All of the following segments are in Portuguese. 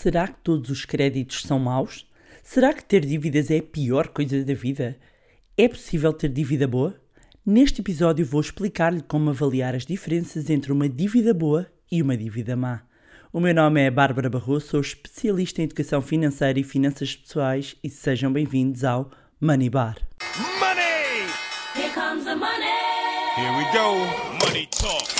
Será que todos os créditos são maus? Será que ter dívidas é a pior coisa da vida? É possível ter dívida boa? Neste episódio vou explicar-lhe como avaliar as diferenças entre uma dívida boa e uma dívida má. O meu nome é Bárbara Barroso, sou especialista em educação financeira e finanças pessoais e sejam bem-vindos ao Money Bar. Money! Here comes the money. Here we go. Money talk.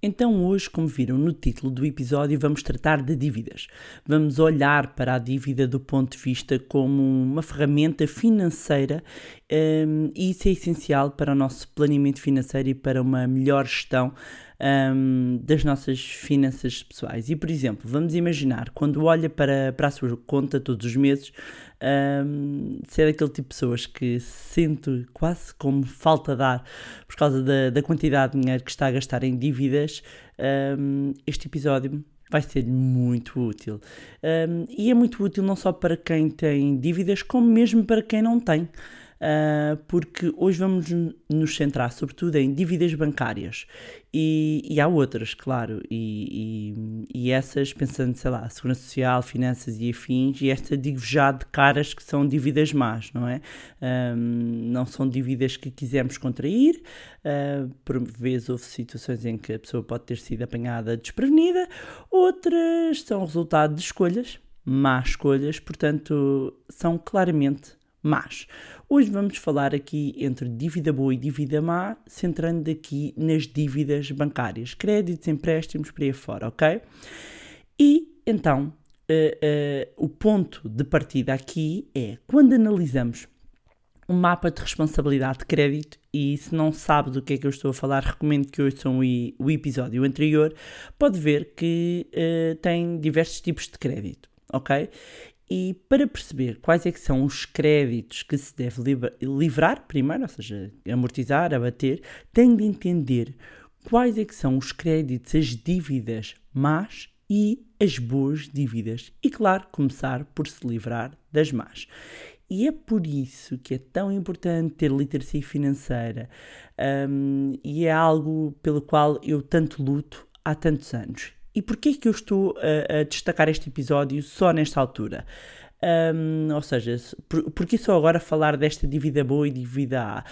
Então, hoje, como viram no título do episódio, vamos tratar de dívidas. Vamos olhar para a dívida do ponto de vista como uma ferramenta financeira hum, e isso é essencial para o nosso planeamento financeiro e para uma melhor gestão hum, das nossas finanças pessoais. E, por exemplo, vamos imaginar, quando olha para, para a sua conta todos os meses, hum, se é daquele tipo de pessoas que se sente quase como falta de ar por causa da, da quantidade de dinheiro que está a gastar em dívidas, hum, este episódio vai ser muito útil. Hum, e é muito útil não só para quem tem dívidas, como mesmo para quem não tem. Uh, porque hoje vamos nos centrar sobretudo em dívidas bancárias e, e há outras, claro, e, e, e, essas, pensando, sei lá, segurança social, finanças e afins, e esta digo já de caras que são dívidas más, não é? Um, não são dívidas que quisemos contrair, uh, por vezes houve situações em que a pessoa pode ter sido apanhada desprevenida, outras são resultado de escolhas, más escolhas, portanto, são claramente más. Hoje vamos falar aqui entre dívida boa e dívida má, centrando aqui nas dívidas bancárias, créditos, empréstimos, por aí fora, ok? E então, uh, uh, o ponto de partida aqui é quando analisamos um mapa de responsabilidade de crédito e se não sabe do que é que eu estou a falar, recomendo que ouçam o, o episódio anterior, pode ver que uh, tem diversos tipos de crédito, ok? E para perceber quais é que são os créditos que se deve livrar primeiro, ou seja, amortizar, abater, tem de entender quais é que são os créditos, as dívidas más e as boas dívidas. E claro, começar por se livrar das más. E é por isso que é tão importante ter literacia financeira um, e é algo pelo qual eu tanto luto há tantos anos. E porquê que eu estou a, a destacar este episódio só nesta altura? Um, ou seja, por, porque só agora falar desta dívida boa e dívida,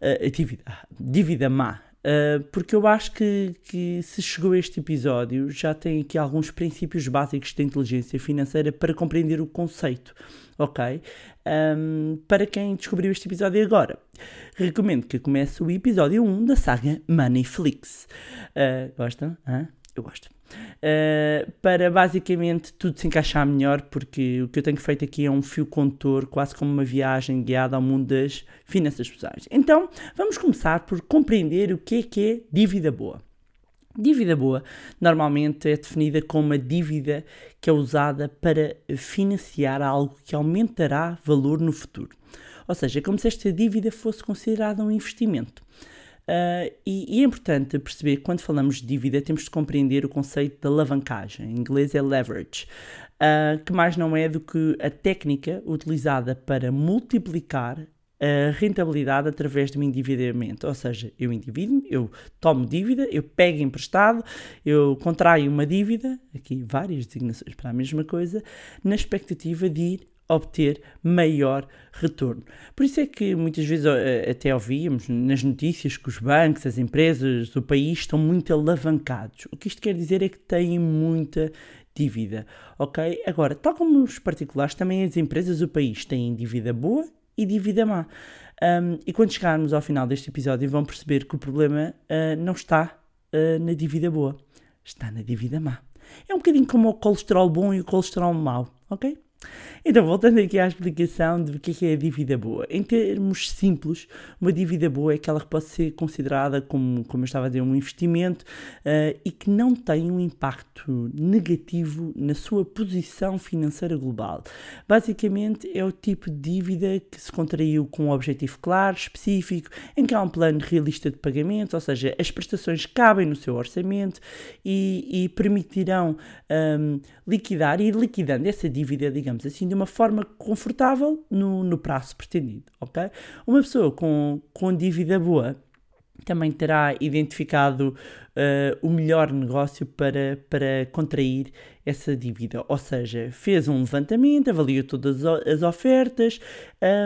uh, dívida, dívida má? Uh, porque eu acho que, que se chegou a este episódio já tem aqui alguns princípios básicos de inteligência financeira para compreender o conceito, ok? Um, para quem descobriu este episódio agora, recomendo que comece o episódio 1 da saga Moneyflix. Uh, gostam? Hã? Eu gosto. Uh, para basicamente tudo se encaixar melhor, porque o que eu tenho feito aqui é um fio condutor, quase como uma viagem guiada ao mundo das finanças pessoais. Então, vamos começar por compreender o que é que é dívida boa. Dívida boa normalmente é definida como uma dívida que é usada para financiar algo que aumentará valor no futuro. Ou seja, é como se esta dívida fosse considerada um investimento. Uh, e, e, é importante perceber que quando falamos de dívida temos de compreender o conceito da alavancagem, em inglês é leverage, uh, que mais não é do que a técnica utilizada para multiplicar a rentabilidade através de um endividamento. Ou seja, eu endivido eu tomo dívida, eu pego emprestado, eu contraio uma dívida, aqui várias designações para a mesma coisa, na expectativa de ir obter maior retorno. Por isso é que muitas vezes eh, até ouvíamos nas notícias que os bancos, as empresas do país estão muito alavancados. O que isto quer dizer é que têm muita dívida, ok? Agora, tal como os particulares, também as empresas do país têm dívida boa e dívida má. Um, e quando chegarmos ao final deste episódio, vão perceber que o problema uh, não está uh, na dívida boa, está na dívida má. É um bocadinho como o colesterol bom e o colesterol mau, ok? Então, voltando aqui à explicação do que é a dívida boa. Em termos simples, uma dívida boa é aquela que pode ser considerada como, como eu estava a dizer, um investimento uh, e que não tem um impacto negativo na sua posição financeira global. Basicamente, é o tipo de dívida que se contraiu com um objetivo claro, específico, em que há um plano realista de pagamento, ou seja, as prestações cabem no seu orçamento e, e permitirão um, liquidar e liquidando essa dívida, digamos assim, de uma forma confortável no, no prazo pretendido, ok? Uma pessoa com, com dívida boa também terá identificado uh, o melhor negócio para, para contrair essa dívida. Ou seja, fez um levantamento, avaliou todas as ofertas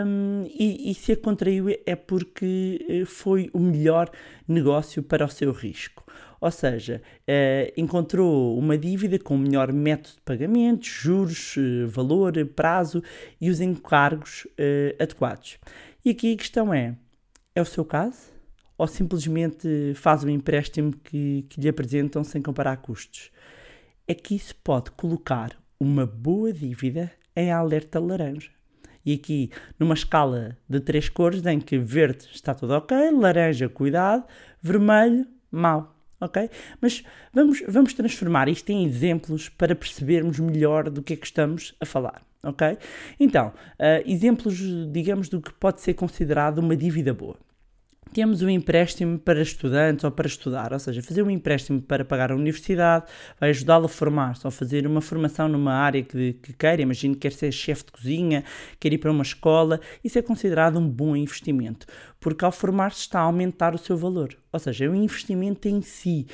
um, e, e, se a contraiu é porque eh, foi o melhor negócio para o seu risco. Ou seja, uh, encontrou uma dívida com o melhor método de pagamento, juros, uh, valor, prazo e os encargos adequados. E aqui a questão é: é o seu caso? ou simplesmente faz um empréstimo que, que lhe apresentam sem comparar custos. É que isso pode colocar uma boa dívida em alerta laranja. E aqui, numa escala de três cores, em que verde está tudo ok, laranja, cuidado, vermelho, mau. Ok? Mas vamos, vamos transformar isto em exemplos para percebermos melhor do que é que estamos a falar. Ok? Então, uh, exemplos, digamos, do que pode ser considerado uma dívida boa temos um empréstimo para estudantes ou para estudar, ou seja, fazer um empréstimo para pagar a universidade vai ajudá-lo a formar-se ou fazer uma formação numa área que, que queira, imagine que quer ser chefe de cozinha, quer ir para uma escola, isso é considerado um bom investimento, porque ao formar-se está a aumentar o seu valor, ou seja, é um investimento em si.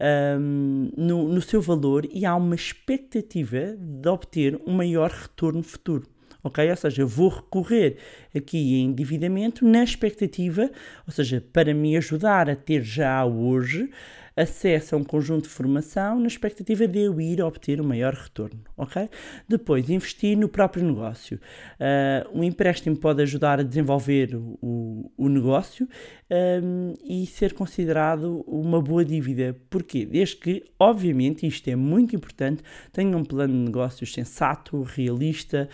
Um, no, no seu valor e há uma expectativa de obter um maior retorno futuro ok? Ou seja, eu vou recorrer aqui em endividamento na expectativa, ou seja, para me ajudar a ter já hoje acesso a um conjunto de formação na expectativa de eu ir obter um maior retorno, ok? Depois, investir no próprio negócio. Uh, um empréstimo pode ajudar a desenvolver o, o negócio um, e ser considerado uma boa dívida. Porquê? Desde que, obviamente, isto é muito importante, tenha um plano de negócios sensato, realista,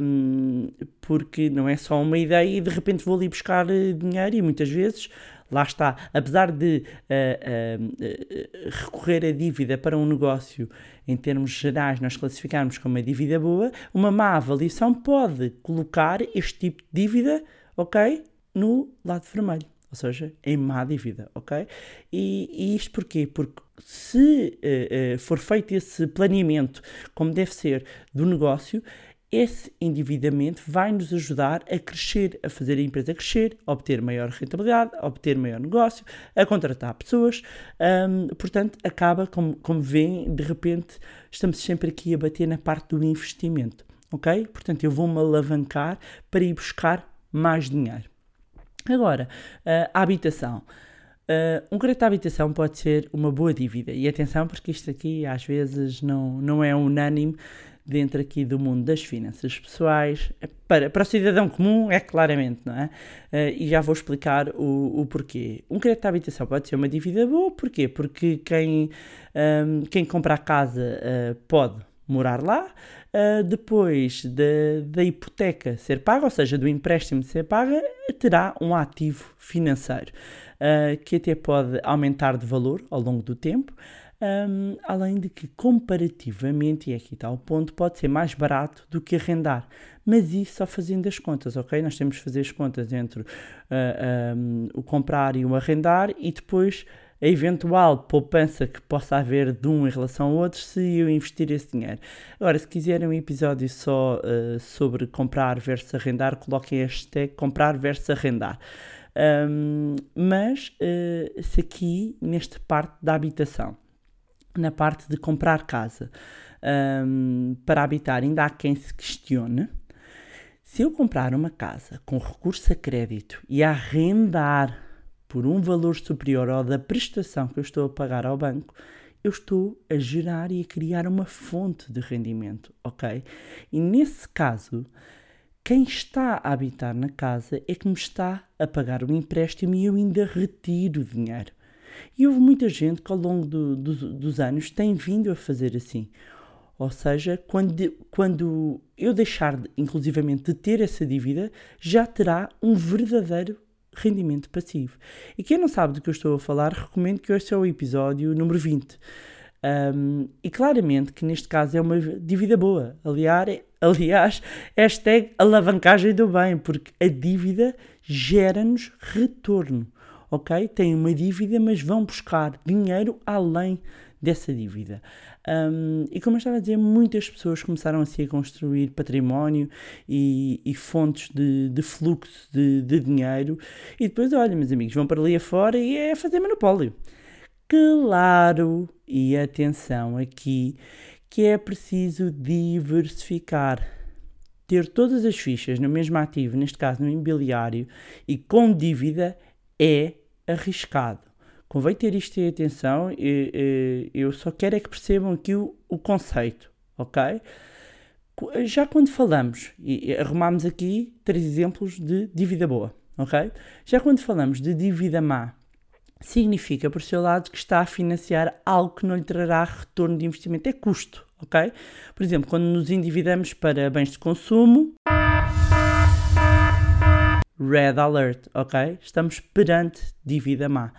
um, porque não é só uma ideia e de repente vou ali buscar eh, dinheiro e muitas vezes Lá está, apesar de uh, uh, recorrer a dívida para um negócio, em termos gerais, nós classificarmos como uma dívida boa, uma má avaliação pode colocar este tipo de dívida, ok, no lado vermelho ou seja, em má dívida, ok? E, e isto porquê? Porque se uh, for feito esse planeamento como deve ser do negócio, esse endividamento vai nos ajudar a crescer, a fazer a empresa crescer, a obter maior rentabilidade, a obter maior negócio, a contratar pessoas. Um, portanto, acaba, como, como veem, de repente estamos sempre aqui a bater na parte do investimento. Ok? Portanto, eu vou-me alavancar para ir buscar mais dinheiro. Agora, a habitação. Uh, um crédito à habitação pode ser uma boa dívida. E atenção, porque isto aqui às vezes não, não é unânime dentro aqui do mundo das finanças pessoais. Para, para o cidadão comum, é claramente, não é? Uh, e já vou explicar o, o porquê. Um crédito à habitação pode ser uma dívida boa, porquê? Porque quem, um, quem compra a casa uh, pode morar lá, uh, depois da, da hipoteca ser paga, ou seja, do empréstimo ser paga, terá um ativo financeiro uh, que até pode aumentar de valor ao longo do tempo. Um, além de que, comparativamente, e aqui está o ponto, pode ser mais barato do que arrendar. Mas isso só fazendo as contas, ok? Nós temos que fazer as contas entre uh, ah, um, o comprar e o arrendar e depois a eventual poupança que possa haver de um em relação ao outro se eu investir esse dinheiro. Agora, se quiserem um episódio só uh, sobre comprar versus arrendar, coloquem hashtag comprar versus arrendar. Um, mas uh, se aqui, nesta parte da habitação, na parte de comprar casa um, para habitar, ainda há quem se questione. Se eu comprar uma casa com recurso a crédito e arrendar por um valor superior ao da prestação que eu estou a pagar ao banco, eu estou a gerar e a criar uma fonte de rendimento, ok? E nesse caso, quem está a habitar na casa é que me está a pagar o empréstimo e eu ainda retiro o dinheiro. E houve muita gente que ao longo do, do, dos anos tem vindo a fazer assim. Ou seja, quando, quando eu deixar, de, inclusivamente, de ter essa dívida, já terá um verdadeiro rendimento passivo. E quem não sabe do que eu estou a falar, recomendo que ouça o episódio número 20. Um, e claramente que neste caso é uma dívida boa. Aliás, aliás, hashtag alavancagem do bem, porque a dívida gera-nos retorno ok? Têm uma dívida, mas vão buscar dinheiro além dessa dívida. Um, e como eu estava a dizer, muitas pessoas começaram assim a construir património e, e fontes de, de fluxo de, de, dinheiro. E depois, olha, meus amigos, vão para ali afora e é fazer monopólio. Claro, e atenção aqui, que é preciso diversificar. Ter todas as fichas no mesmo ativo, neste caso no imobiliário, e com dívida é arriscado. Convém ter isto em atenção, eu só quero é que percebam aqui o, o conceito, ok? Já quando falamos, e arrumamos aqui três exemplos de dívida boa, ok? Já quando falamos de dívida má, significa, por seu lado, que está a financiar algo que não lhe trará retorno de investimento, é custo, ok? Por exemplo, quando nos endividamos para bens de consumo, red alert, ok? Estamos perante dívida má.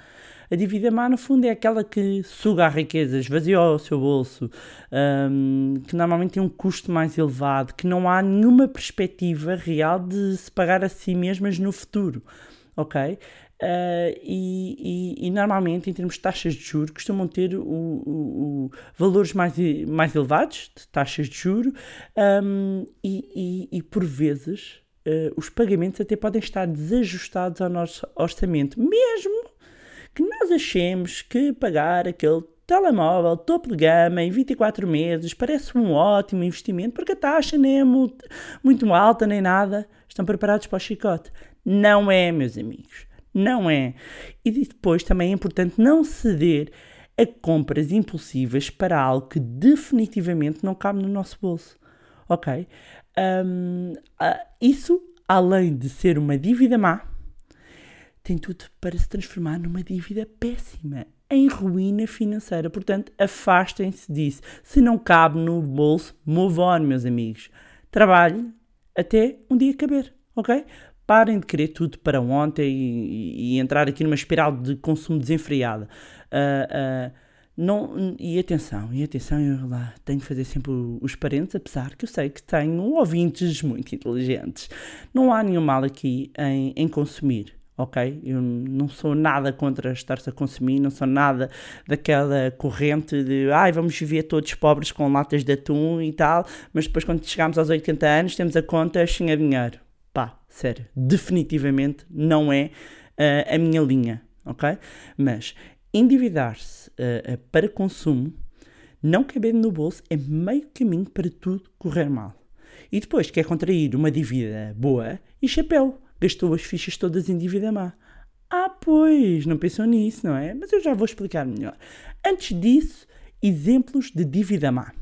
A dívida má, no fundo, é aquela que suga a riqueza, esvazia o seu bolso, um, que normalmente tem um custo mais elevado, que não há nenhuma perspectiva real de se pagar a si mesmas no futuro, ok? Uh, e, e, e, normalmente, em termos de taxas de juros, costumam ter o, o, o valores mais, mais elevados de taxas de juros um, e, e, por vezes uh, os pagamentos até podem estar desajustados ao nosso orçamento, mesmo que nós achemos que pagar aquele telemóvel topo de gama em 24 meses parece um ótimo investimento porque a taxa nem é muito, muito alta nem nada. Estão preparados para o chicote? Não é, meus amigos. Não é. E depois também é importante não ceder a compras impulsivas para algo que definitivamente não cabe no nosso bolso. Ok? Um, uh, isso, além de ser uma dívida má, tem tudo para se transformar numa dívida péssima, em ruína financeira. Portanto, afastem-se disso. Se não cabe no bolso, move on, meus amigos. Trabalhe até um dia caber, ok? Parem de querer tudo para ontem e, e, entrar aqui numa espiral de consumo desenfreado. Uh, uh, não, e atenção, e atenção, eu lá tenho que fazer sempre os parentes, apesar que eu sei que tenho ouvintes muito inteligentes. Não há nenhum mal aqui em, em consumir ok? Eu não sou nada contra estar-se a consumir, não sou nada daquela corrente de ai, vamos viver todos pobres com latas de atum e tal, mas depois quando chegamos aos 80 anos temos a conta sem a dinheiro. Pá, sério, definitivamente não é uh, a minha linha, ok? Mas endividar-se uh, uh, para consumo, não caber no bolso, é meio caminho para tudo correr mal. E depois quer contrair uma dívida boa e chapéu gastou as fichas todas em dívida má. Ah, pois, não pensou nisso, não é? Mas eu já vou explicar melhor. Antes disso, exemplos de dívida má.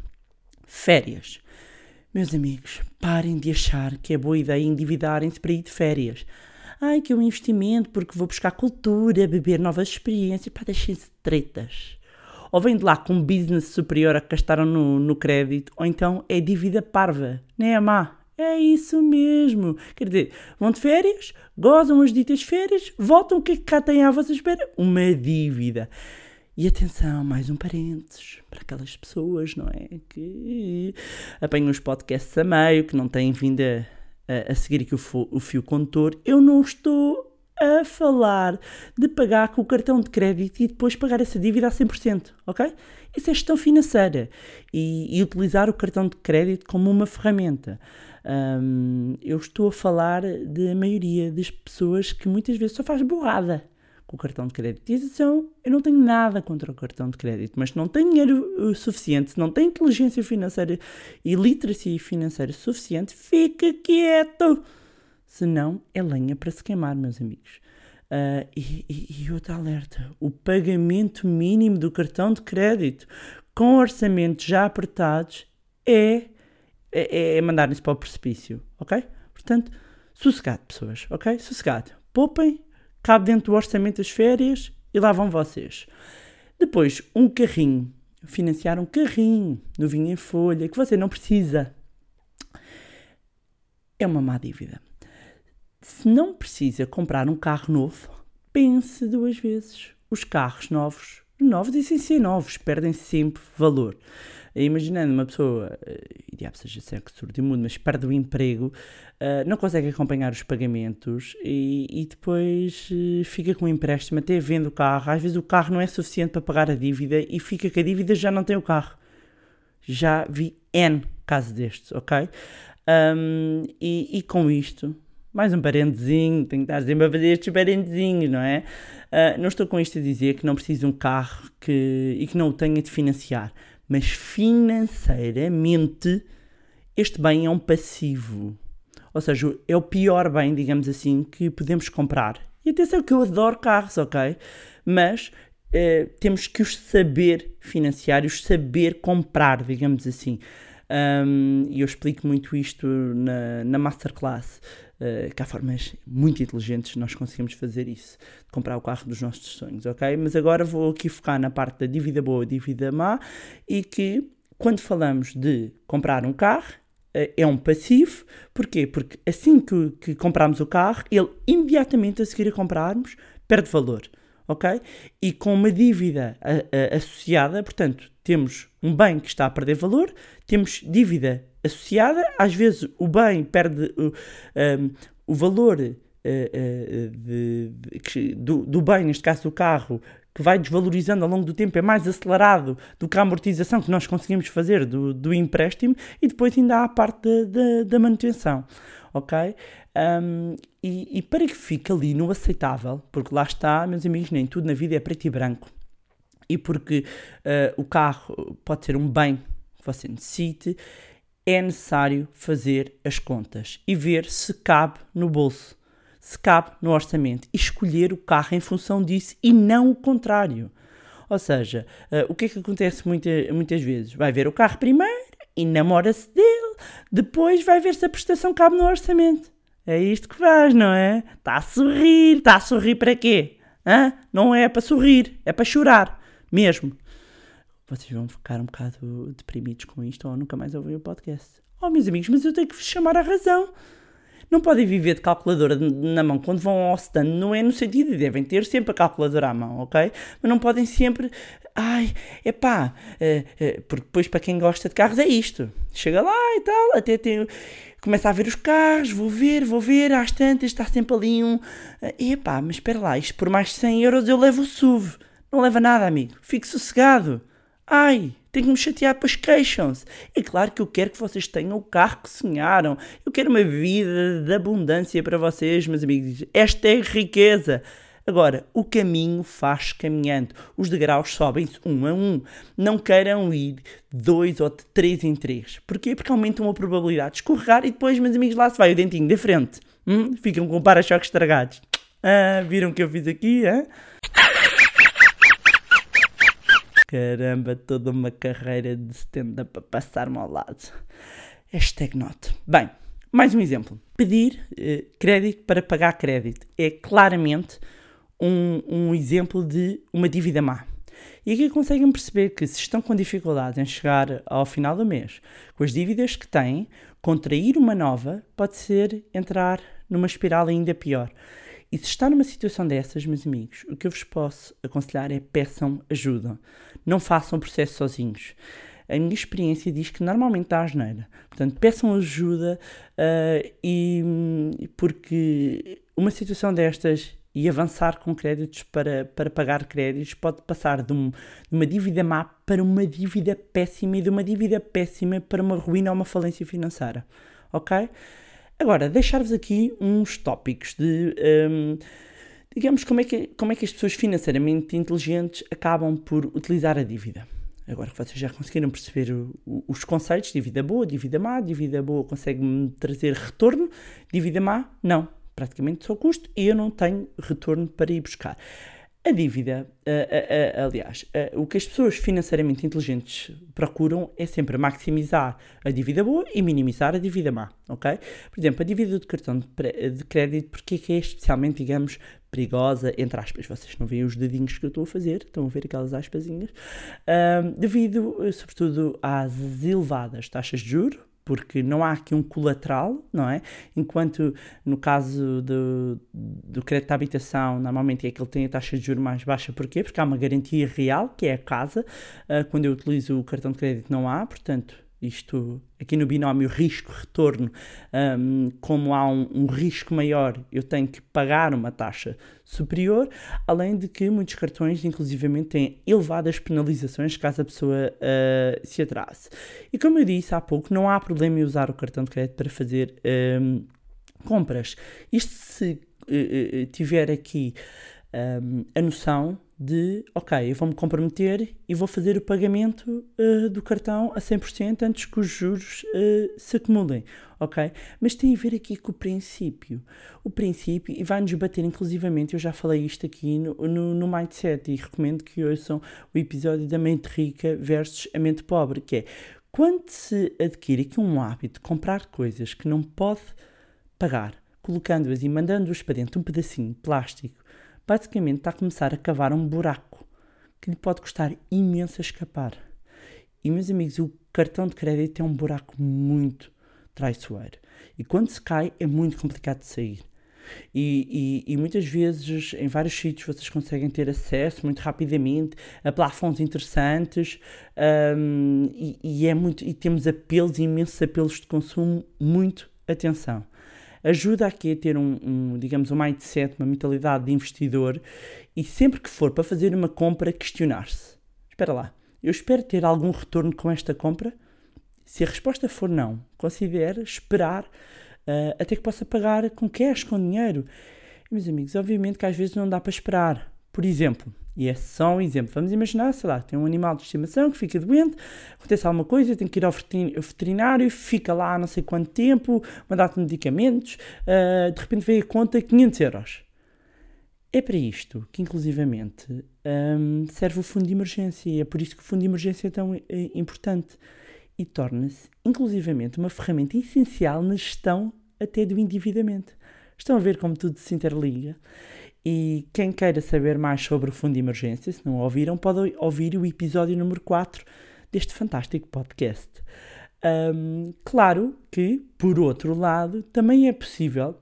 Férias. Meus amigos, parem de achar que é boa ideia endividarem-se para ir de férias. Ai, que é um investimento porque vou buscar cultura, beber novas experiências. Pá, deixem-se de tretas. Ou vem de lá com um business superior a que gastaram no, no crédito, ou então é dívida parva, nem é má. É isso mesmo. Quer dizer, vão de férias, gozam as ditas férias, voltam, o que é que cá têm à vossa espera? Uma dívida. E atenção, mais um parênteses para aquelas pessoas, não é? Que apanham os podcasts a meio, que não têm vindo a, a, seguir aqui o, o fio condutor. Eu não estou a falar de pagar com o cartão de crédito e depois pagar essa dívida a 100%, ok? Isso é gestão financeira e, e utilizar o cartão de crédito como uma ferramenta. Um, eu estou a falar da maioria das pessoas que muitas vezes só faz borrada com o cartão de crédito. E atenção, eu não tenho nada contra o cartão de crédito, mas não tem dinheiro suficiente, se não tem inteligência financeira e literacia financeira suficiente, fica quieto. Senão é lenha para se queimar, meus amigos. Uh, e, e, e alerta: o pagamento mínimo do cartão de crédito com orçamentos já apertados é é, é, é mandar-nos para o precipício, ok? Portanto, sossegado, pessoas, ok? Sossegado. Poupem, cabe dentro do orçamento das férias e lá vão vocês. Depois, um carrinho. Financiar um carrinho, novinho em folha, que você não precisa. É uma má dívida. Se não precisa comprar um carro novo, pense duas vezes. Os carros novos, novos e sem ser novos, perdem sempre valor. Imaginando uma pessoa, eh, e diabo seja sexo surdo e mudo, mas perde o emprego, eh, não consegue acompanhar os pagamentos e, e depois eh, fica com um empréstimo, até vende o carro. Às vezes o carro não é suficiente para pagar a dívida e fica que a dívida já não tem o carro. Já vi N casos destes, ok? Um, e, e com isto, mais um parentezinho, tenho que estar sempre a fazer estes parentezinhos, não é? Uh, não estou com isto a dizer que não preciso de um carro que, e que não o tenha de financiar, mas financeiramente este bem é um passivo. Ou seja, é o pior bem, digamos assim, que podemos comprar. E atenção que eu adoro carros, ok? Mas eh, temos que os saber financiar, os saber comprar, digamos assim. Um, e eu explico muito isto na, na Masterclass, uh, que há formas muito inteligentes nós conseguimos fazer isso, de comprar o carro dos nossos sonhos, ok? Mas agora vou aqui focar na parte da dívida boa dívida má e que quando falamos de comprar um carro, uh, é um passivo, porquê? Porque assim que, que compramos o carro, ele imediatamente a seguir a comprarmos perde valor ok? E com uma dívida a, a, associada, portanto, temos um bem que está a perder valor, temos dívida associada, às vezes o bem perde o, um, o valor uh, uh, de, de, do, do bem, neste caso do carro, que vai desvalorizando ao longo do tempo, é mais acelerado do que a amortização que nós conseguimos fazer do, do empréstimo, e depois ainda há a parte da, da manutenção ok? Um, e, e, para que fique ali no aceitável, porque lá está, meus amigos, nem tudo na vida é preto e branco, e porque uh, o carro pode ser um bem que você necessite, é necessário fazer as contas e ver se cabe no bolso, se cabe no orçamento, e escolher o carro em função disso e não o contrário. Ou seja, uh, o que é que acontece muita, muitas vezes? Vai ver o carro primeiro e namora-se dele, depois vai ver se a prestação cabe no orçamento. É isto que faz, não é? Está a sorrir, está a sorrir para quê? Hã? Não é para sorrir, é para chorar, mesmo. Vocês vão ficar um bocado deprimidos com isto ou nunca mais ouvem o podcast. Oh, meus amigos, mas eu tenho que vos chamar a razão. Não podem viver de calculadora na mão quando vão ao stand, não é no sentido de devem ter sempre a calculadora à mão, ok? Mas não podem sempre. Ai, pá, é, é, porque depois para quem gosta de carros é isto. Chega lá e tal, até tem. Começa a ver os carros, vou ver, vou ver, às tantas está sempre ali um. Epá, mas espera lá, isto por mais de 100 euros eu levo o SUV. Não leva nada, amigo. Fique sossegado. Ai, tenho que me chatear, depois queixam-se. É claro que eu quero que vocês tenham o carro que sonharam. Eu quero uma vida de abundância para vocês, meus amigos. Esta é riqueza. Agora, o caminho faz caminhando. Os degraus sobem-se um a um. Não queiram ir dois ou três em três. Porquê? Porque aumentam a probabilidade de escorregar e depois, meus amigos, lá se vai o dentinho da frente. Hum? Ficam com para-choques estragados. Ah, viram o que eu fiz aqui? Hein? Caramba, toda uma carreira de stand-up para passar-me ao lado. Hashtag not. Bem, mais um exemplo. Pedir eh, crédito para pagar crédito é claramente um, um exemplo de uma dívida má. E aqui conseguem perceber que se estão com dificuldades em chegar ao final do mês com as dívidas que têm, contrair uma nova pode ser entrar numa espiral ainda pior. E se está numa situação dessas, meus amigos, o que eu vos posso aconselhar é peçam ajuda. Não façam o processo sozinhos. A minha experiência diz que normalmente dá asneira. Portanto, peçam ajuda uh, e porque uma situação destas e avançar com créditos para, para pagar créditos pode passar de, um, de, uma dívida má para uma dívida péssima e de uma dívida péssima para uma ruína ou uma falência financeira. Ok? Agora, deixar-vos aqui uns tópicos de. Um, digamos, como é, que, como é que as pessoas financeiramente inteligentes acabam por utilizar a dívida. Agora que vocês já conseguiram perceber o, o, os conceitos, dívida boa, dívida má, dívida boa consegue-me trazer retorno, dívida má, não. Praticamente só custo e eu não tenho retorno para ir buscar. A dívida, aliás, o que as pessoas financeiramente inteligentes procuram é sempre maximizar a dívida boa e minimizar a dívida má, ok? Por exemplo, a dívida de cartão de, de crédito, porque é que é especialmente, digamos, perigosa, entre aspas, vocês não veem os dedinhos que eu estou a fazer, estão a ver aquelas aspasinhas, devido, sobretudo, às elevadas taxas de juros, porque não há aqui um colateral, não é? Enquanto no caso do, do crédito de habitação, normalmente é que ele tem a taxa de juros mais baixa, porquê? Porque há uma garantia real, que é a casa. Uh, quando eu utilizo o cartão de crédito, não há, portanto, isto aqui no binómio risco-retorno, um, como há um, um, risco maior, eu tenho que pagar uma taxa superior, além de que muitos cartões, inclusivamente, têm elevadas penalizações caso a pessoa uh, se atrase. E como eu disse há pouco, não há problema em usar o cartão de crédito para fazer um, compras. Isto se uh, tiver aqui a noção de, ok, eu vou-me comprometer e vou fazer o pagamento uh, do cartão a 100% antes que os juros uh, se acumulem, ok? Mas tem a ver aqui com o princípio. O princípio, e vai-nos bater inclusivamente, eu já falei isto aqui no, no, no Mindset e recomendo que ouçam o episódio da mente rica versus a mente pobre, que é, quando se adquire aqui um hábito de comprar coisas que não pode pagar, colocando-as e mandando-as para dentro de um pedacinho de plástico, basicamente está a começar a cavar um buraco que lhe pode custar imenso a escapar. E, meus amigos, o cartão de crédito é um buraco muito traiçoeiro. E quando se cai, é muito complicado de sair. E, e, e, muitas vezes em vários sítios vocês conseguem ter acesso muito rapidamente a plafons interessantes um, e, e, é muito e temos apelos imensos apelos de consumo muito atenção ajuda aqui a ter um, um, digamos, um mindset, uma mentalidade de investidor e sempre que for para fazer uma compra, questionar-se. Espera lá, eu espero ter algum retorno com esta compra? Se a resposta for não, considere esperar uh, até que possa pagar com cash, com dinheiro. Meus amigos, obviamente que às vezes não dá para esperar. Por exemplo, e é só um exemplo. Vamos imaginar, sei lá, tem um animal de estimação que fica doente, acontece alguma coisa, tem que ir ao veterinário, fica lá não sei quanto tempo, de medicamentos, uh, de repente veio a conta 500 euros. É para isto que, inclusivamente, um, serve o fundo de emergência e é por isso que o fundo de emergência é tão uh, importante e torna-se, inclusivamente, uma ferramenta essencial na gestão até do endividamento. Estão a ver como tudo se interliga? E quem queira saber mais sobre o Fundo de Emergência, se não ouviram, pode ouvir o episódio número 4 deste fantástico podcast. Um, claro que, por outro lado, também é possível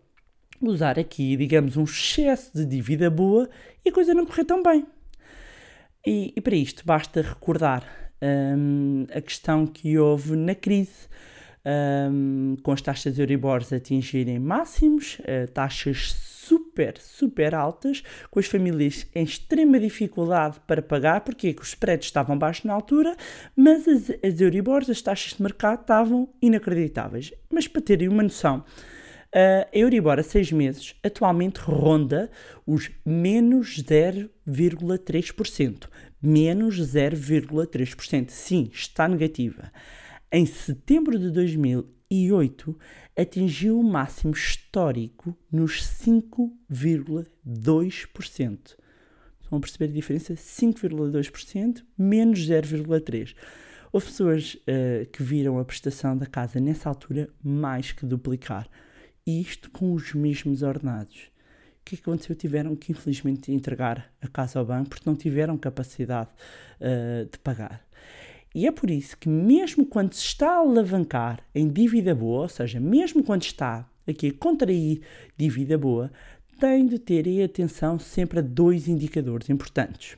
usar aqui, digamos, um excesso de dívida boa e a coisa não correr tão bem. E, e para isto basta recordar um, a questão que houve na crise, um, com as taxas Euribors atingirem máximos, uh, taxas super, super altas, com as famílias em extrema dificuldade para pagar, porque os spreads estavam baixos na altura, mas as, as Euribors, as taxas de mercado, estavam inacreditáveis. Mas para terem uma noção, a Euribor a 6 meses atualmente ronda os menos 0,3%. Menos 0,3%. Sim, está negativa. Em setembro de 2008, atingiu o máximo histórico nos 5,2%. Estão a perceber a diferença? 5,2% menos 0,3%. Houve pessoas uh, que viram a prestação da casa nessa altura mais que duplicar. E isto com os mesmos ordenados. O que aconteceu? Tiveram que, infelizmente, entregar a casa ao banco porque não tiveram capacidade uh, de pagar. E é por isso que, mesmo quando se está a alavancar em dívida boa, ou seja, mesmo quando está aqui a contrair dívida boa, tem de ter atenção sempre a dois indicadores importantes.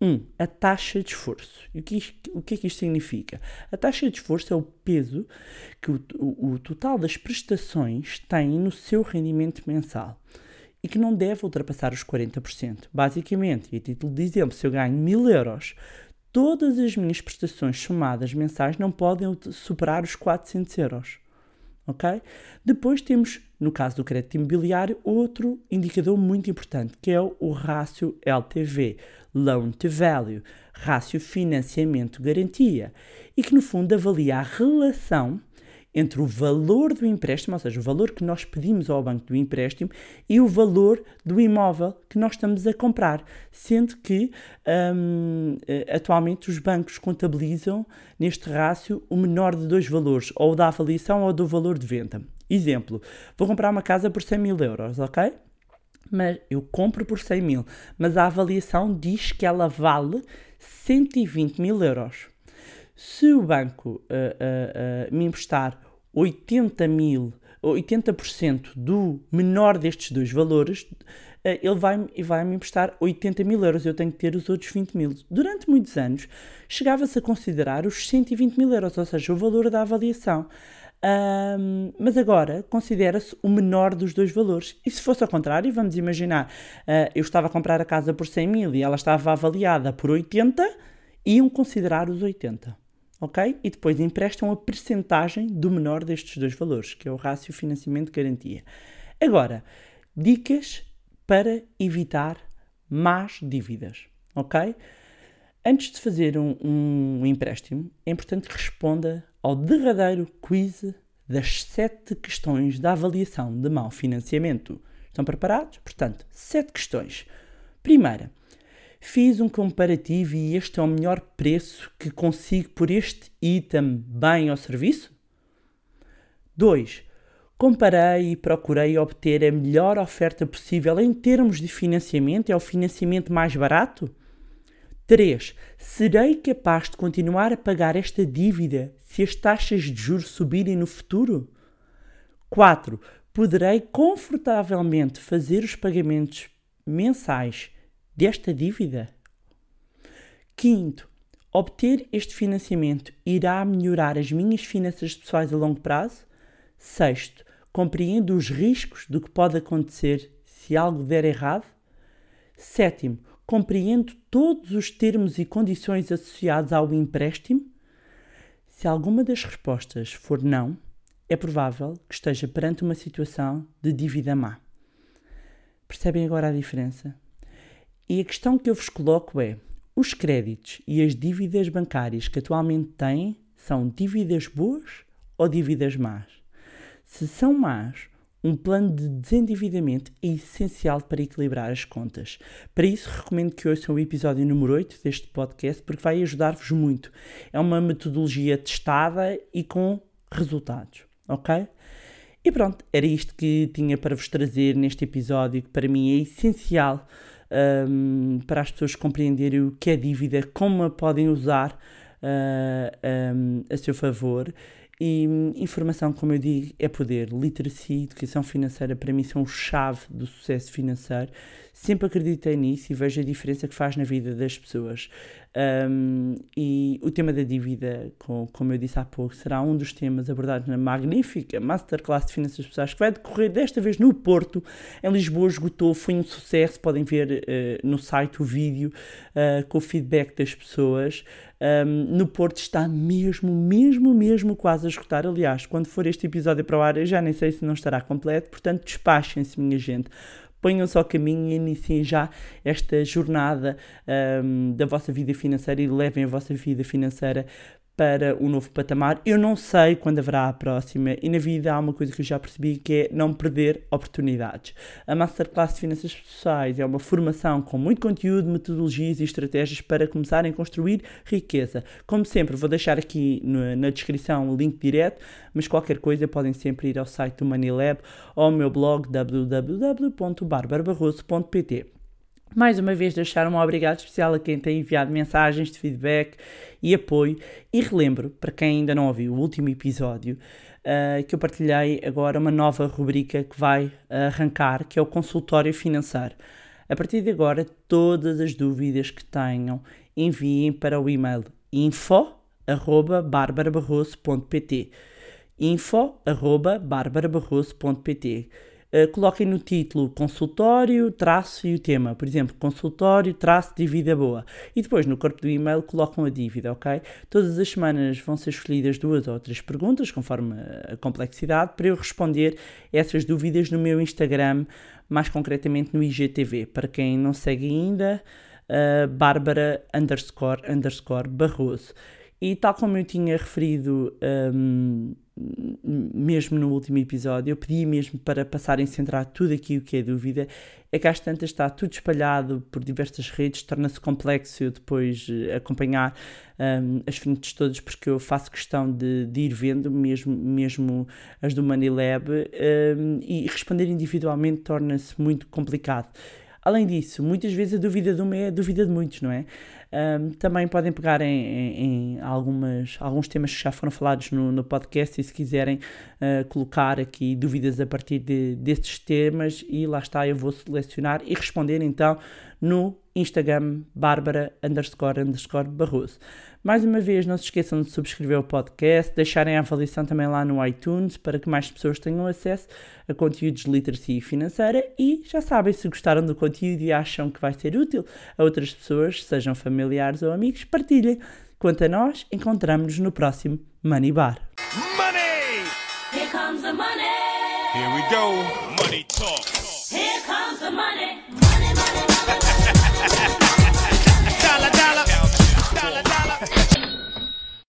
Um, a taxa de esforço. E o que, o que é que isto significa? A taxa de esforço é o peso que o, o, o total das prestações tem no seu rendimento mensal e que não deve ultrapassar os 40%. Basicamente, e a título de exemplo, se eu ganho 1000 euros, todas as minhas prestações somadas mensais não podem superar os 400 euros. Ok? Depois temos, no caso do crédito imobiliário, outro indicador muito importante, que é o rácio LTV, Loan to Value, rácio financiamento-garantia, e que no fundo avalia a relação entre o valor do empréstimo, ou seja, o valor que nós pedimos ao banco do empréstimo, e o valor do imóvel que nós estamos a comprar, sendo que um, eh, atualmente os bancos contabilizam neste rácio o menor de dois valores, ou da avaliação ou do valor de venda. Exemplo, vou comprar uma casa por 100 mil euros, ok? Mas eu compro por 100 mil, mas a avaliação diz que ela vale 120 mil euros. Se o banco ah, ah, ah, me emprestar 80 mil, 80% do menor destes dois valores, ah, ele vai, vai me emprestar 80 mil euros. Eu tenho que ter os outros 20 mil. Durante muitos anos, chegava-se a considerar os 120 mil euros, ou seja, o valor da avaliação. Ahm, mas agora considera-se o menor dos dois valores. E se fosse ao contrário, vamos imaginar, ah, eu estava a comprar a casa por 100 mil e ela estava avaliada por 80, iam considerar os 80. Ok? E depois emprestam a percentagem do menor destes dois valores, que é o rácio financiamento de garantia. Agora, dicas para evitar más dívidas. Ok? Antes de fazer um, um empréstimo, é importante que responda ao derradeiro quiz das sete questões da avaliação de mau financiamento. Estão preparados? Portanto, sete questões. Primeira, fiz um comparativo e este é o melhor preço que consigo por este item, bem ou serviço? 2. Comparei e procurei obter a melhor oferta possível em termos de financiamento. É o financiamento mais barato? 3. Serei capaz de continuar a pagar esta dívida se as taxas de juros subirem no futuro? 4. Poderei confortavelmente fazer os pagamentos mensais desta dívida? Quinto, obter este financiamento irá melhorar as minhas finanças pessoais a longo prazo? Sexto, compreendo os riscos do que pode acontecer se algo der errado? Sétimo, compreendo todos os termos e condições associados ao empréstimo? Se alguma das respostas for não, é provável que esteja perante uma situação de dívida má. Percebem agora a diferença? E a questão que eu vos coloco é: os créditos e as dívidas bancárias que atualmente têm são dívidas boas ou dívidas más? Se são más, um plano de desendividamento é essencial para equilibrar as contas. Para isso, recomendo que ouçam o episódio número 8 deste podcast, porque vai ajudar-vos muito. É uma metodologia testada e com resultados, ok? E pronto, era isto que tinha para vos trazer neste episódio, que para mim é essencial um, para as pessoas compreenderem o que é dívida, como a podem usar uh, um, a seu favor. E hum, informação, como eu digo, é poder. Literacia e educação financeira, para mim, são chave do sucesso financeiro. Sempre acreditei nisso e vejo a diferença que faz na vida das pessoas. Um, e o tema da dívida, com, como eu disse há pouco, será um dos temas abordados na magnífica Masterclass de Finanças Pessoais, que vai decorrer desta vez no Porto. Em Lisboa esgotou, foi um sucesso. Podem ver uh, no site o vídeo uh, com o feedback das pessoas. Um, no Porto está mesmo, mesmo, mesmo quase a esgotar. Aliás, quando for este episódio para o ar, eu já nem sei se não estará completo, portanto, despachem-se, minha gente. Ponham-se ao caminho e iniciem já esta jornada um, da vossa vida financeira e levem a vossa vida financeira para o novo patamar. Eu não sei quando haverá a próxima e na vida há uma coisa que eu já percebi que é não perder oportunidades. A Masterclass de Finanças Pessoais é uma formação com muito conteúdo, metodologias e estratégias para começarem a construir riqueza. Como sempre, vou deixar aqui na descrição o link direto, mas qualquer coisa podem sempre ir ao site do Money ou ao meu blog www.barbarabarroso.pt. Mais uma vez, deixar um obrigado especial a quem tem enviado mensagens de feedback e apoio. E relembro, para quem ainda não ouviu o último episódio, uh, que eu partilhei agora uma nova rubrica que vai arrancar, que é o consultório financeiro. A partir de agora, todas as dúvidas que tenham, enviem para o e-mail info.barbarabarroso.pt info.barbarabarroso.pt Uh, coloquem no título consultório, traço e o tema. Por exemplo, consultório, traço, dívida boa. E depois no corpo do e-mail colocam a dívida, ok? Todas as semanas vão ser escolhidas duas ou três perguntas, conforme a complexidade, para eu responder essas dúvidas no meu Instagram, mais concretamente no IGTV. Para quem não segue ainda, uh, Bárbara underscore underscore Barroso. E tal como eu tinha referido um, mesmo no último episódio, eu pedi mesmo para passarem a centrar tudo aqui o que é dúvida, é que às tantas está tudo espalhado por diversas redes, torna-se complexo eu depois eh, acompanhar um, as fontes todas, porque eu faço questão de, de, ir vendo, mesmo, mesmo as do Money Lab, um, e responder individualmente torna-se muito complicado. Além disso, muitas vezes a dúvida de uma é a dúvida de muitos, não é? Um, também podem pegar em, em, em algumas, alguns temas que já foram falados no, no podcast e se quiserem uh, colocar aqui dúvidas a partir de, destes temas e lá está, eu vou selecionar e responder então no Instagram Bárbara underscore underscore Barroso. Mais uma vez, não se esqueçam de subscrever o podcast, deixarem a avaliação também lá no iTunes para que mais pessoas tenham acesso a conteúdos de literacia financeira e já sabem, se gostaram do conteúdo e acham que vai ser útil a outras pessoas, sejam familiares ou amigos, partilhem. Quanto a nós, encontramos-nos no próximo Money Bar. Money! Here comes the money. Here we go. Money talk.